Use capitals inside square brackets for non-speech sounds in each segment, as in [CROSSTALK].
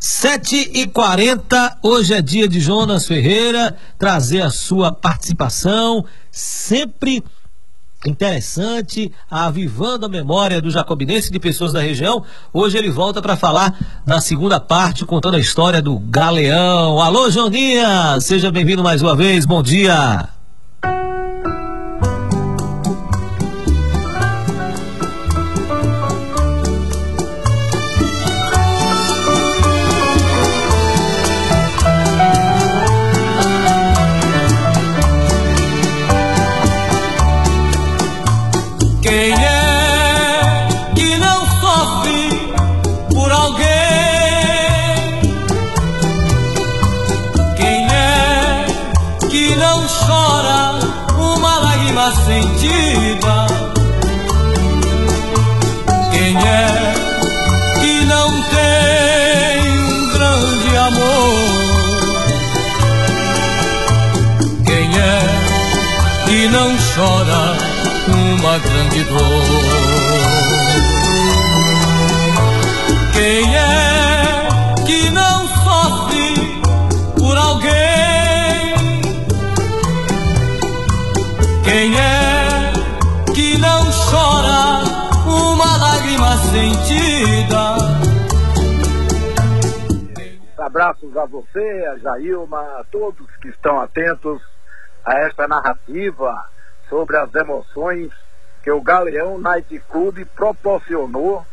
7 e 40 hoje é dia de Jonas Ferreira trazer a sua participação, sempre interessante, avivando a memória do jacobinense de pessoas da região. Hoje ele volta para falar na segunda parte, contando a história do Galeão. Alô, Joninha! Seja bem-vindo mais uma vez, bom dia! Grande dor? Quem é que não sofre por alguém? Quem é que não chora uma lágrima sentida? Abraços a você, a Jailma, a todos que estão atentos a esta narrativa sobre as emoções que o Galeão Night Club proporcionou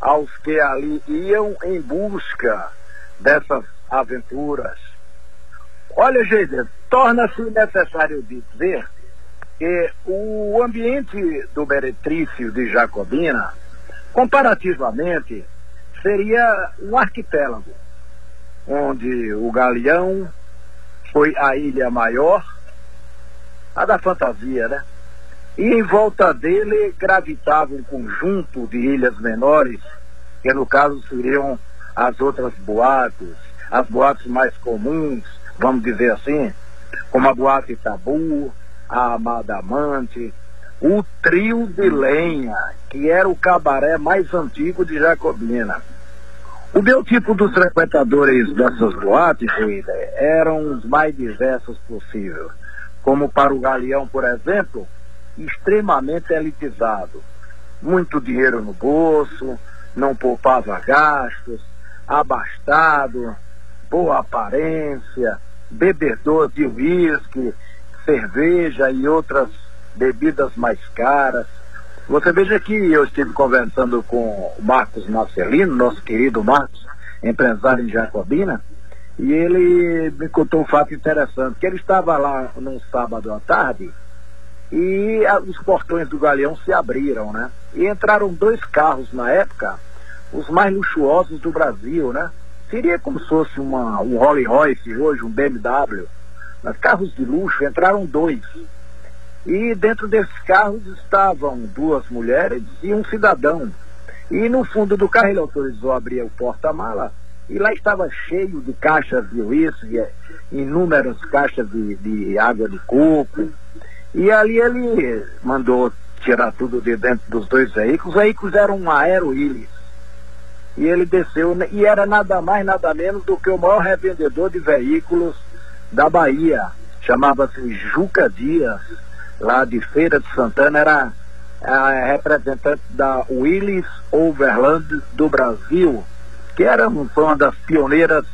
aos que ali iam em busca dessas aventuras. Olha, gente, torna-se necessário dizer que o ambiente do Meretrício de Jacobina, comparativamente, seria um arquipélago, onde o Galeão foi a ilha maior, a da fantasia, né? E em volta dele gravitava um conjunto de ilhas menores, que no caso seriam as outras boates, as boates mais comuns, vamos dizer assim, como a boate Tabu, a Amada Amante, o Trio de Lenha, que era o cabaré mais antigo de Jacobina. O meu tipo dos frequentadores dessas boates, eram os mais diversos possíveis. Como para o Galeão, por exemplo, extremamente elitizado. Muito dinheiro no bolso, não poupava gastos, abastado, boa aparência, bebedor de uísque cerveja e outras bebidas mais caras. Você veja que eu estive conversando com o Marcos Marcelino, nosso querido Marcos, empresário em Jacobina, e ele me contou um fato interessante, que ele estava lá num sábado à tarde e a, os portões do Galeão se abriram, né? E entraram dois carros na época, os mais luxuosos do Brasil, né? Seria como se fosse uma, um Rolls Royce hoje, um BMW mas carros de luxo entraram dois. E dentro desses carros estavam duas mulheres e um cidadão. E no fundo do carro ele autorizou abrir o porta-mala e lá estava cheio de caixas de uísque, inúmeras caixas de, de água de coco. E ali ele mandou tirar tudo de dentro dos dois veículos. Os veículos eram um Aero Illis. E ele desceu, e era nada mais, nada menos do que o maior revendedor de veículos da Bahia, chamava-se Juca Dias, lá de Feira de Santana, era a representante da Willis Overland do Brasil, que era uma das pioneiras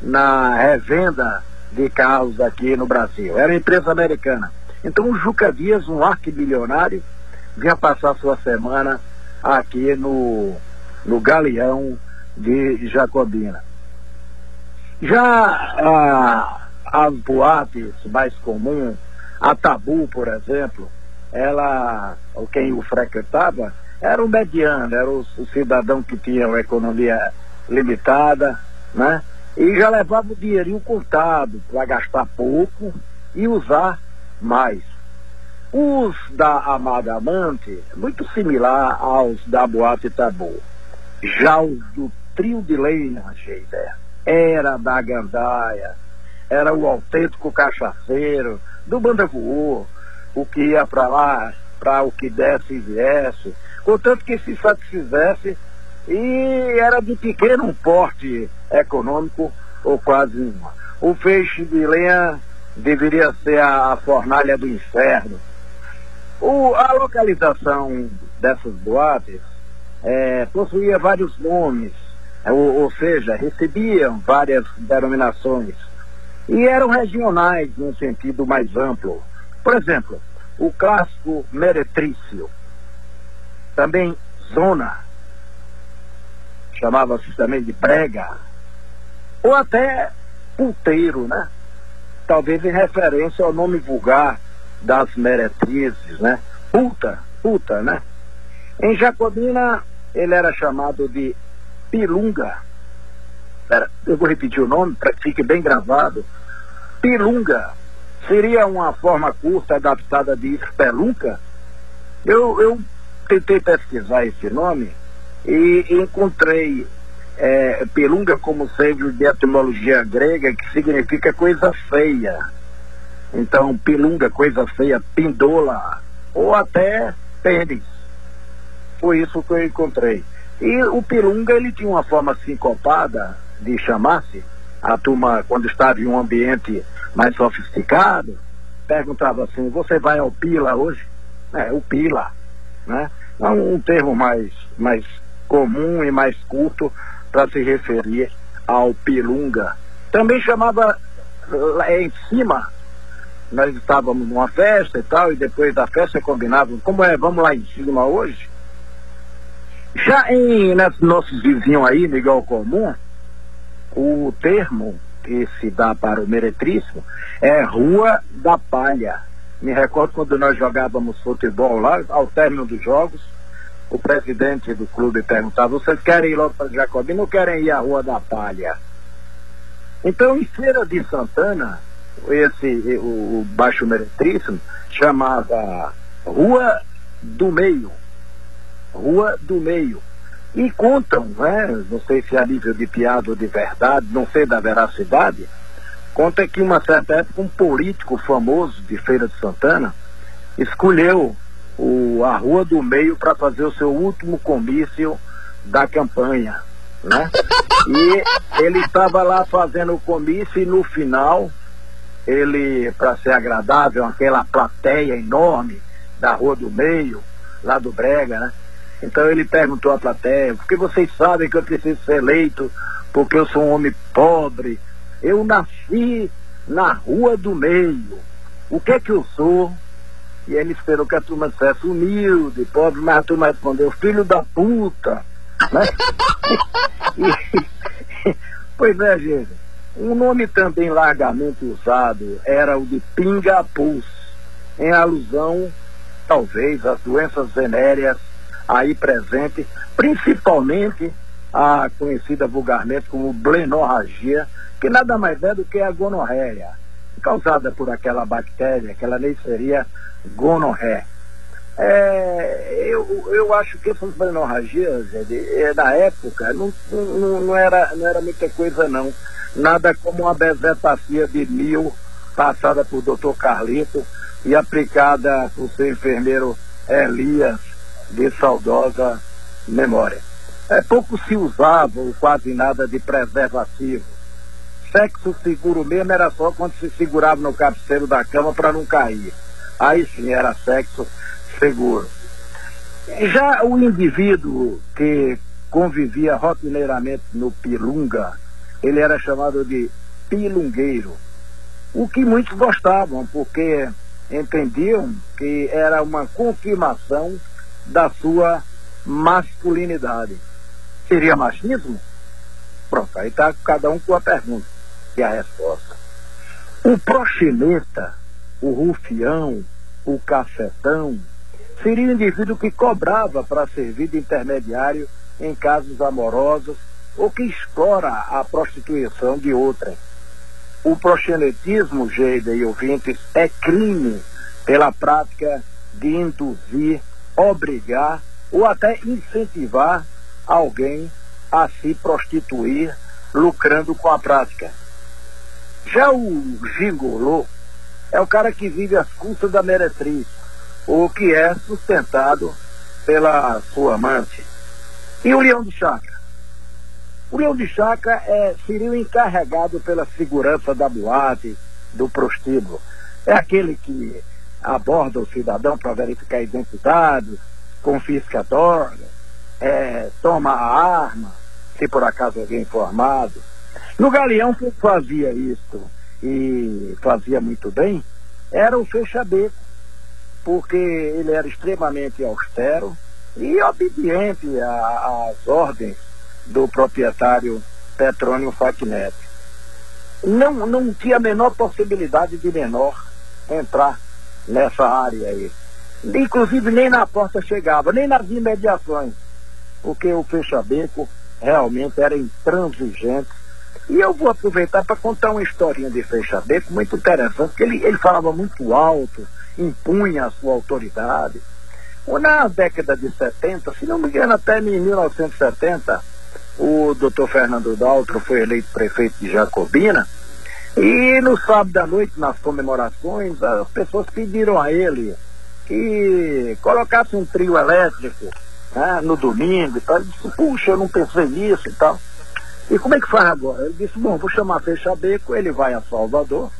na revenda de carros aqui no Brasil. Era uma empresa americana. Então o Juca Dias, um arquimilionário, vinha passar sua semana aqui no, no Galeão de Jacobina. Já a, as boates mais comuns, a Tabu, por exemplo, ela, quem o frequentava, era o mediano, era o, o cidadão que tinha uma economia limitada, né? E já levava o dinheirinho contado para gastar pouco e usar mais. Os da Amada Amante, muito similar aos da Boate Tabu. Já os do trio de lenha, ideia, era da Gandaia, era o autêntico cachaceiro do Banda Voou, o que ia para lá, para o que desse e viesse, contanto que se satisfizesse, e era de pequeno porte econômico ou quase nenhuma. O feixe de lenha deveria ser a, a fornalha do inferno. O, a localização dessas boates é, possuía vários nomes, ou, ou seja, recebiam várias denominações e eram regionais num sentido mais amplo. Por exemplo, o clássico meretrício, também zona, chamava-se também de prega, ou até puteiro, né? Talvez em referência ao nome vulgar das meretrizes, né? Puta, puta, né? Em Jacobina, ele era chamado de Pilunga. Pera, eu vou repetir o nome para que fique bem gravado. Pilunga seria uma forma curta adaptada de espelunca. Eu, eu tentei pesquisar esse nome e encontrei é, Pilunga como sendo de etimologia grega, que significa coisa feia. Então, Pilunga, coisa feia, pindola, ou até pênis. Foi isso que eu encontrei. E o Pilunga, ele tinha uma forma sincopada de chamar-se. A turma, quando estava em um ambiente mais sofisticado, perguntava assim, você vai ao Pila hoje? É, o Pila, né? Um, um termo mais, mais comum e mais curto para se referir ao Pilunga. Também chamava lá em cima, nós estávamos numa festa e tal, e depois da festa combinavam, como é, vamos lá em cima hoje? Já em né, nossos vizinhos aí, Miguel Comum, o termo que se dá para o meretríssimo é Rua da Palha. Me recordo quando nós jogávamos futebol lá, ao término dos jogos, o presidente do clube perguntava, vocês querem ir logo para Jacobina ou querem ir à Rua da Palha? Então, em Feira de Santana, esse, o, o Baixo Meretríssimo chamava Rua do Meio. Rua do Meio. E contam, né, não sei se é nível de piada ou de verdade, não sei da veracidade, conta que uma certa época um político famoso de Feira de Santana escolheu a Rua do Meio para fazer o seu último comício da campanha, né? E ele estava lá fazendo o comício e no final ele, para ser agradável, aquela plateia enorme da Rua do Meio, lá do Brega, né? Então ele perguntou à plateia, porque vocês sabem que eu preciso ser eleito, porque eu sou um homem pobre. Eu nasci na rua do meio. O que é que eu sou? E ele esperou que a turma dissesse humilde, pobre, mas a turma respondeu, filho da puta. Né? [LAUGHS] e, [LAUGHS] pois é, gente. Um nome também largamente usado era o de pingapus, em alusão, talvez, às doenças venéreas aí presente, principalmente a conhecida vulgarmente como blenorragia, que nada mais é do que a gonorreia, causada por aquela bactéria, aquela Neisseria gonorré. É, eu, eu acho que essas blenorragias, é, na época, não, não, não, era, não era muita coisa não. Nada como uma de mil passada por doutor Carlito e aplicada por seu enfermeiro Elias de saudosa memória. É, pouco se usava ou quase nada de preservativo. Sexo seguro mesmo era só quando se segurava no cabeceiro da cama para não cair. Aí sim era sexo seguro. Já o indivíduo que convivia rotineiramente no Pilunga, ele era chamado de pilungueiro. O que muitos gostavam, porque entendiam que era uma confirmação da sua masculinidade. Seria machismo? Pronto, aí está cada um com a pergunta e a resposta. O proxeneta, o rufião, o cafetão, seria o indivíduo que cobrava para servir de intermediário em casos amorosos ou que explora a prostituição de outrem. O proxenetismo, Geida e ouvintes, é crime pela prática de induzir obrigar ou até incentivar alguém a se prostituir, lucrando com a prática. Já o gigolô é o cara que vive às custas da meretriz, ou que é sustentado pela sua amante. E o leão de chácara? O leão de chácara é, seria o encarregado pela segurança da boate, do prostíbulo. É aquele que aborda o cidadão para verificar a identidade, confisca a droga, é, toma a arma, se por acaso alguém for armado. No Galeão, quem fazia isso e fazia muito bem era o fecha-beco, porque ele era extremamente austero e obediente às ordens do proprietário Petrônio Facnet. Não, não tinha a menor possibilidade de menor entrar nessa área aí. Inclusive nem na porta chegava, nem nas imediações, porque o fecha-beco realmente era intransigente. E eu vou aproveitar para contar uma historinha de fecha-beco muito interessante, porque ele, ele falava muito alto, impunha a sua autoridade. Na década de 70, se não me engano, até em 1970, o doutor Fernando Daltro foi eleito prefeito de Jacobina, e no sábado à noite, nas comemorações, as pessoas pediram a ele que colocasse um trio elétrico né, no domingo e tal. Ele disse, puxa, eu não pensei nisso e tal. E como é que faz agora? Ele disse, bom, vou chamar Fecha Beco, ele vai a Salvador,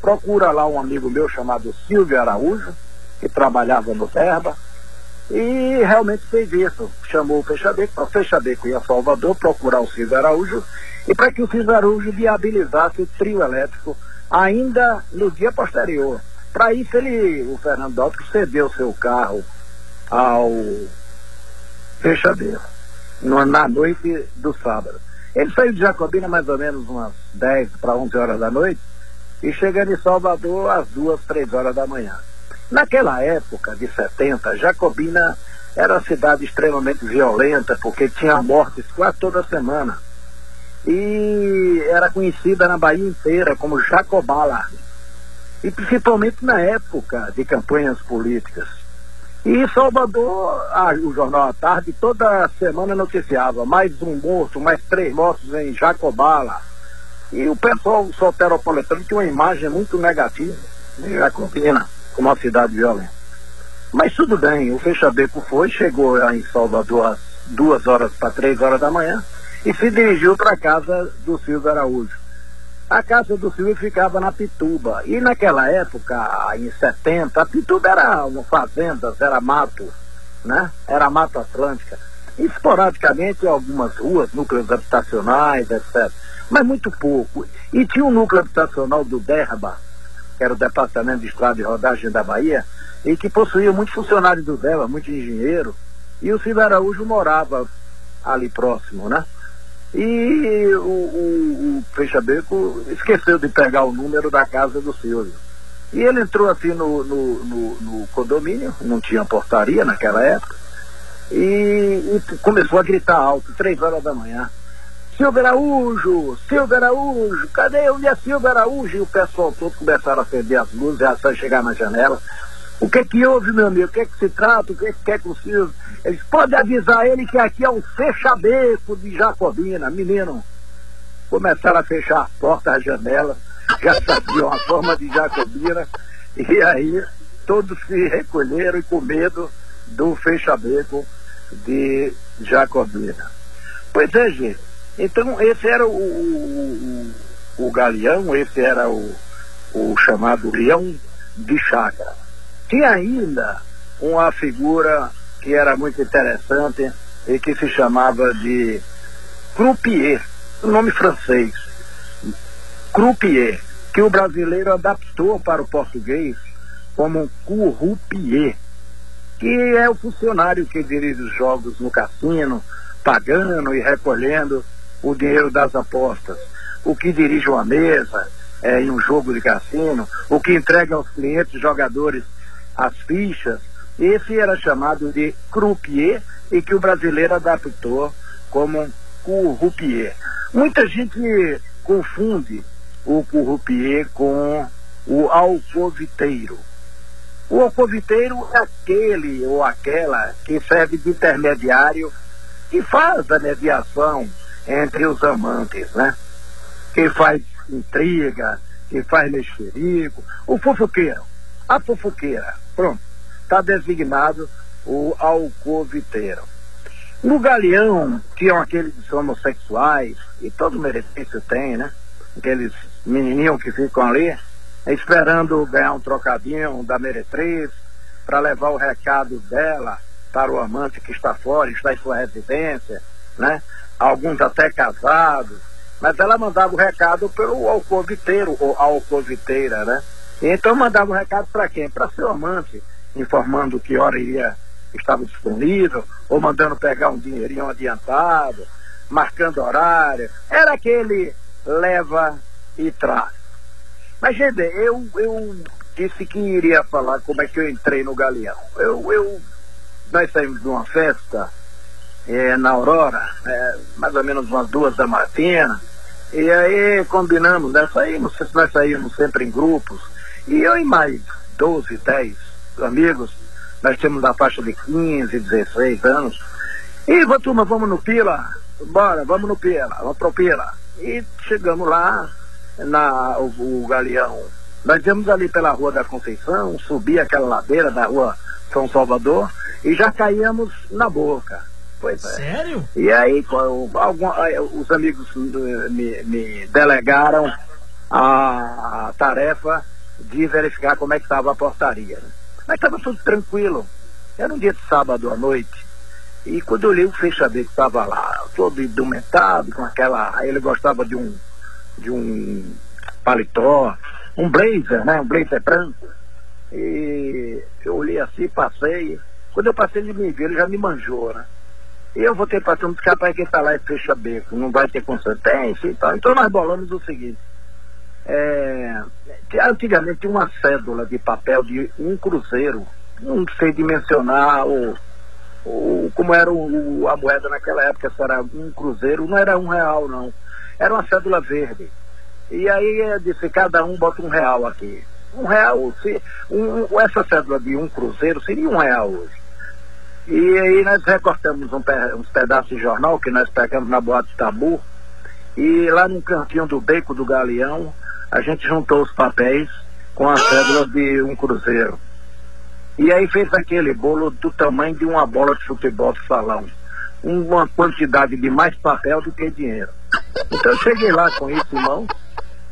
procura lá um amigo meu chamado Silvio Araújo, que trabalhava no Terba, e realmente fez isso. Chamou o Fecha Beco, para Fecha Beco ir a Salvador, procurar o Silvio Araújo, e para que o Silvio Araújo viabilizasse o trio elétrico ainda no dia posterior. Para isso ele, o Fernando Daltro, cedeu seu carro ao fechadeiro, na noite do sábado. Ele saiu de Jacobina mais ou menos umas 10 para 11 horas da noite e chegando em Salvador às 2, 3 horas da manhã. Naquela época de 70, Jacobina era uma cidade extremamente violenta porque tinha mortes quase toda semana. E era conhecida na Bahia inteira como Jacobala. E principalmente na época de campanhas políticas. E Salvador, ah, o Jornal à Tarde, toda semana noticiava mais um morto, mais três mortos em Jacobala. E o pessoal soteropolitano tinha uma imagem muito negativa de Jacobina como uma cidade violenta. Mas tudo bem, o Fechabeco foi, chegou em Salvador às duas horas para três horas da manhã e se dirigiu para a casa do Silvio Araújo. A casa do Silvio ficava na Pituba. E naquela época, em 70, a Pituba era uma fazenda, era mato, né? Era mata atlântica. Esporadicamente algumas ruas, núcleos habitacionais, etc. Mas muito pouco. E tinha um núcleo habitacional do Derba, que era o Departamento de Estrada e Rodagem da Bahia, e que possuía muitos funcionários do Derba, muito engenheiro. E o Silvio Araújo morava ali próximo, né? E o, o, o Fechabeco esqueceu de pegar o número da casa do Silvio. E ele entrou assim no, no, no, no condomínio, não tinha portaria naquela época, e, e, começou a gritar alto, três horas da manhã. Silvio Araújo, Silvio Araújo, cadê onde é Silvio Araújo? E o pessoal todo começaram a acender as luzes, a chegar na janela. O que que houve, meu amigo? O que é que se trata? O que é que quer com o Silvio? Eles podem avisar ele que aqui é um fechabeco de Jacobina. Menino, começaram a fechar a porta, a janela, já sabiam a forma de Jacobina. E aí todos se recolheram com medo do fechabeco de Jacobina. Pois é, gente. Então esse era o, o, o, o galeão, esse era o, o chamado leão de chácara. Tinha ainda uma figura que era muito interessante e que se chamava de croupier, um nome francês. Croupier, que o brasileiro adaptou para o português como currupier, que é o funcionário que dirige os jogos no cassino, pagando e recolhendo o dinheiro das apostas, o que dirige uma mesa é, em um jogo de cassino, o que entrega aos clientes jogadores as fichas, esse era chamado de croupier e que o brasileiro adaptou como currupier. Muita gente confunde o currupier com o alcoviteiro. O alcoviteiro é aquele ou aquela que serve de intermediário que faz a mediação entre os amantes, né? Que faz intriga, que faz mexerico, o fofoqueiro, a fofoqueira, pronto está designado o alcoviteiro. No Galeão tinham aqueles homossexuais, e todo merecimento tem, né? Aqueles menininhos que ficam ali, esperando ganhar um trocadinho da meretriz, para levar o recado dela para o amante que está fora, está em sua residência, né? Alguns até casados, mas ela mandava o recado pelo alcoviteiro ou alcoviteira, né? Então mandava o recado para quem? Para seu amante, informando que hora iria estava disponível, ou mandando pegar um dinheirinho adiantado, marcando horário. Era aquele leva e traz. Mas, gente, eu, eu disse que iria falar como é que eu entrei no Galeão. Eu, eu, nós saímos de uma festa é, na Aurora, é, mais ou menos umas duas da matina, e aí combinamos, né? Saímos, nós saímos sempre em grupos, e eu e mais 12, 10 amigos, nós temos da faixa de 15, 16 anos. E, turma, vamos no Pila? Bora, vamos no Pila, vamos pro Pila. E chegamos lá, na, o, o Galeão. Nós viemos ali pela Rua da Conceição, subir aquela ladeira da Rua São Salvador e já caíamos na boca. Pois é. Sério? E aí algum, os amigos me, me delegaram a, a, tarefa de verificar como é que estava a portaria. Né? Mas estava tudo tranquilo. Era um dia de sábado à noite. E quando eu olhei o fechamento que estava lá, todo indumentado, com aquela. Ele gostava de um, de um paletó, um blazer, né? Um blazer branco. E eu olhei assim, passei. Quando eu passei, me viu, ele já me manjou, né? E eu vou ter passando dos capaz que está lá e fecha beco, não vai ter consentência e tal. Então nós bolamos o seguinte. É, antigamente uma cédula de papel de um cruzeiro, não sei dimensionar o, o, como era o, a moeda naquela época, se era um cruzeiro, não era um real não, era uma cédula verde. E aí eu disse, cada um bota um real aqui. Um real, se, um, essa cédula de um cruzeiro seria um real hoje. E aí nós recortamos um, uns pedaços de jornal que nós pegamos na boate Tabu, e lá no cantinho do beco do Galeão, a gente juntou os papéis com a cédula de um cruzeiro. E aí fez aquele bolo do tamanho de uma bola de futebol de salão. Uma quantidade de mais papel do que dinheiro. Então eu cheguei lá com isso em mão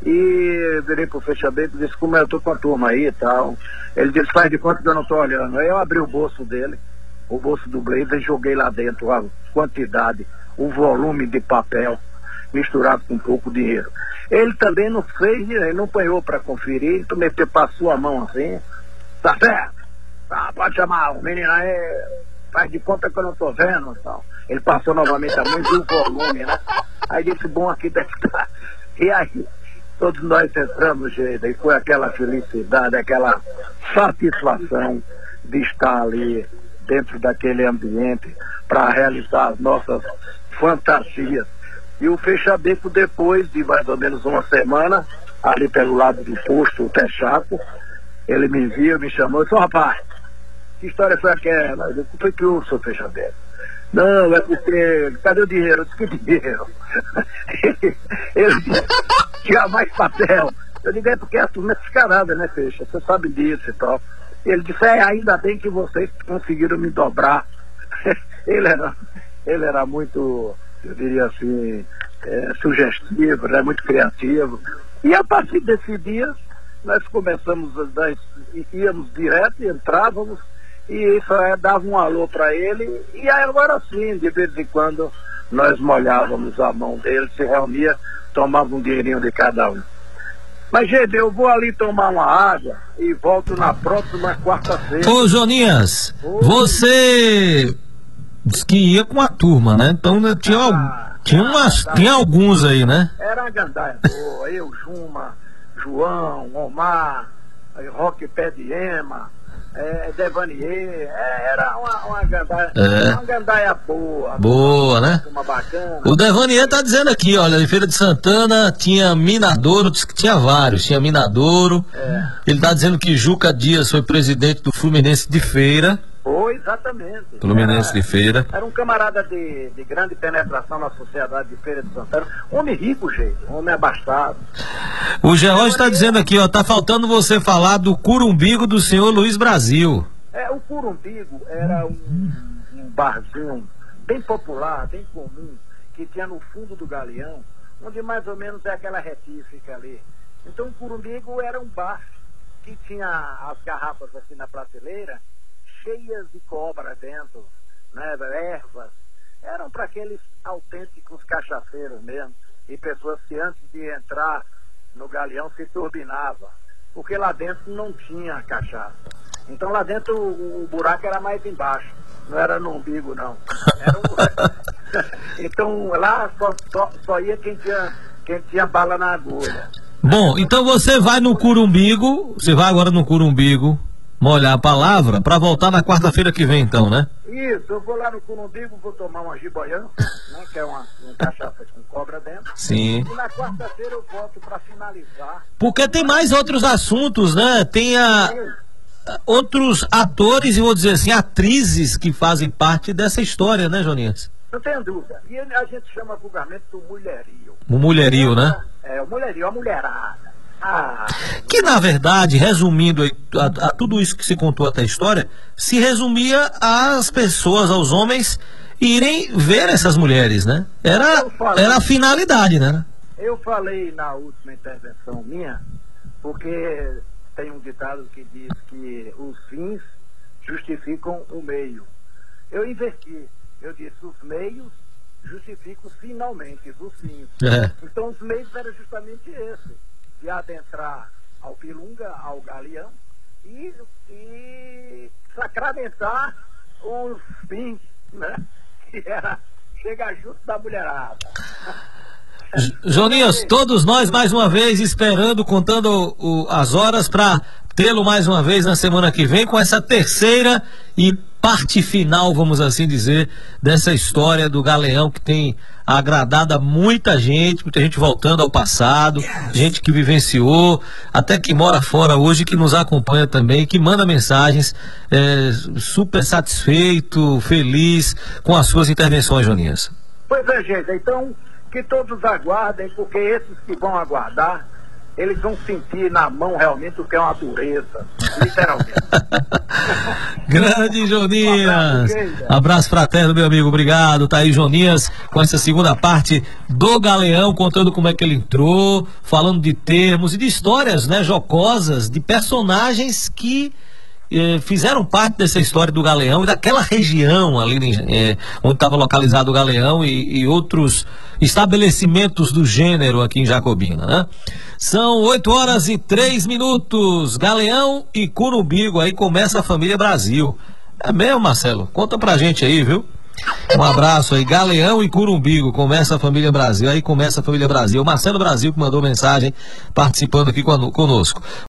e virei pro fechamento e disse, como eu tô com a turma aí e tal. Ele disse, faz de conta que eu não tô olhando. Aí eu abri o bolso dele, o bolso do blazer, e joguei lá dentro a quantidade, o volume de papel misturado com pouco dinheiro. Ele também não fez, ele não apanhou para conferir, meteu, passou a mão assim, tá certo? Tá, pode chamar, o menino aí faz de conta que eu não tô vendo então. Ele passou novamente a mão e viu o volume, né? Aí disse, bom, aqui deve estar. E aí, todos nós entramos, gente, e foi aquela felicidade, aquela satisfação de estar ali dentro daquele ambiente para realizar as nossas fantasias e o fecha-beco, depois de mais ou menos uma semana, ali pelo lado do posto, o Texaco, ele me viu, me chamou e disse, rapaz, que história foi aquela? Eu foi que o seu fecha-beco? Não, é porque, cadê o dinheiro? Eu disse, que dinheiro? [LAUGHS] ele disse, tinha mais papel. Eu digo, é porque a turma é descarada, né, Fecha? Você sabe disso e tal. Ele disse, é, ainda bem que vocês conseguiram me dobrar. [LAUGHS] ele, era, ele era muito eu diria assim, é, sugestivo, né, muito criativo. E a partir desse dia, nós começamos, nós íamos direto, entrávamos, e isso é, dava um alô para ele, e aí agora sim, de vez em quando, nós molhávamos a mão dele, se reunia, tomava um dinheirinho de cada um. Mas, gente, eu vou ali tomar uma água e volto na próxima quarta-feira. Ô, Joninhas, você Diz que ia com a turma, né? Então né, tinha, ah, tinha, umas, tinha alguns aí, né? Era a gandaia boa, eu, Juma, João, Omar, Roque Pé de Ema, é, Devanier, é, era uma, uma, gandaia, é. uma gandaia boa. Boa, né? Uma bacana. O Devanier tá dizendo aqui, olha, em Feira de Santana tinha Minadouro, disse que tinha vários, tinha Minadouro. É. Ele tá dizendo que Juca Dias foi presidente do Fluminense de Feira. Foi, exatamente. Fluminense de Feira. Era um camarada de, de grande penetração na sociedade de Feira de Santana. Homem rico, gente. Homem abastado. O Geraldo está dizendo aqui, ó, tá faltando você falar do curumbigo do senhor Luiz Brasil. É, o curumbigo era um, um barzinho bem popular, bem comum, que tinha no fundo do galeão, onde mais ou menos é aquela retífica ali. Então o Curumbigo era um bar que tinha as garrafas assim na prateleira, cheias de cobra dentro, né, ervas. Eram para aqueles autênticos cachaceiros mesmo, e pessoas que antes de entrar no galeão se turbinava, porque lá dentro não tinha cachaça. Então lá dentro o, o buraco era mais embaixo, não era no umbigo não. Um... [LAUGHS] então lá só, só, só, ia quem tinha, quem tinha bala na agulha. Bom, então você vai no Curumbigo, você vai agora no Curumbigo, molhar a palavra para voltar na quarta-feira que vem, então, né? Isso, eu vou lá no Curumbigo, vou tomar uma jiboiança, né, que é uma, uma cachaça com cobra dentro. Sim. E na quarta-feira eu volto para finalizar. Porque tem mais outros assuntos, né? Tem a, outros atores e vou dizer assim, atrizes que fazem parte dessa história, né, Joninhas? Não tenho dúvida. E a gente chama vulgarmente do mulherio. O mulherio, né? É, o mulherio, a mulherada. Que na verdade, resumindo a, a, tudo isso que se contou até a história, se resumia às pessoas, aos homens irem ver essas mulheres, né? Era, era a finalidade, né? Eu falei na última intervenção minha, porque tem um ditado que diz que os fins justificam o meio. Eu inverti. Eu disse, os meios justificam finalmente os fins. É. Então os meios eram justamente esse de adentrar ao Pilunga, ao Galeão, e, e sacramentar os fins, né? Que era chegar junto da mulherada. Joninhos, todos nós mais uma vez esperando, contando o, as horas para tê-lo mais uma vez na semana que vem com essa terceira e parte final, vamos assim dizer, dessa história do Galeão que tem agradado a muita gente, muita gente voltando ao passado, gente que vivenciou, até que mora fora hoje, que nos acompanha também, que manda mensagens, é, super satisfeito, feliz com as suas intervenções, Joninhas. Pois é, gente, então que todos aguardem, porque esses que vão aguardar eles vão sentir na mão realmente o que é uma dureza, literalmente. [LAUGHS] Grande Jonias! Abraço fraterno, meu amigo, obrigado. Tá aí Jonias com essa segunda parte do Galeão, contando como é que ele entrou, falando de termos e de histórias, né, jocosas, de personagens que fizeram parte dessa história do Galeão e daquela região ali eh, onde estava localizado o Galeão e, e, outros estabelecimentos do gênero aqui em Jacobina, né? São 8 horas e 3 minutos. Galeão e Curumbigo, aí começa a família Brasil. É mesmo, Marcelo? Conta pra gente aí, viu? Um abraço aí, Galeão e Curumbigo, começa a família Brasil, aí começa a família Brasil. Marcelo Brasil que mandou mensagem participando aqui conosco.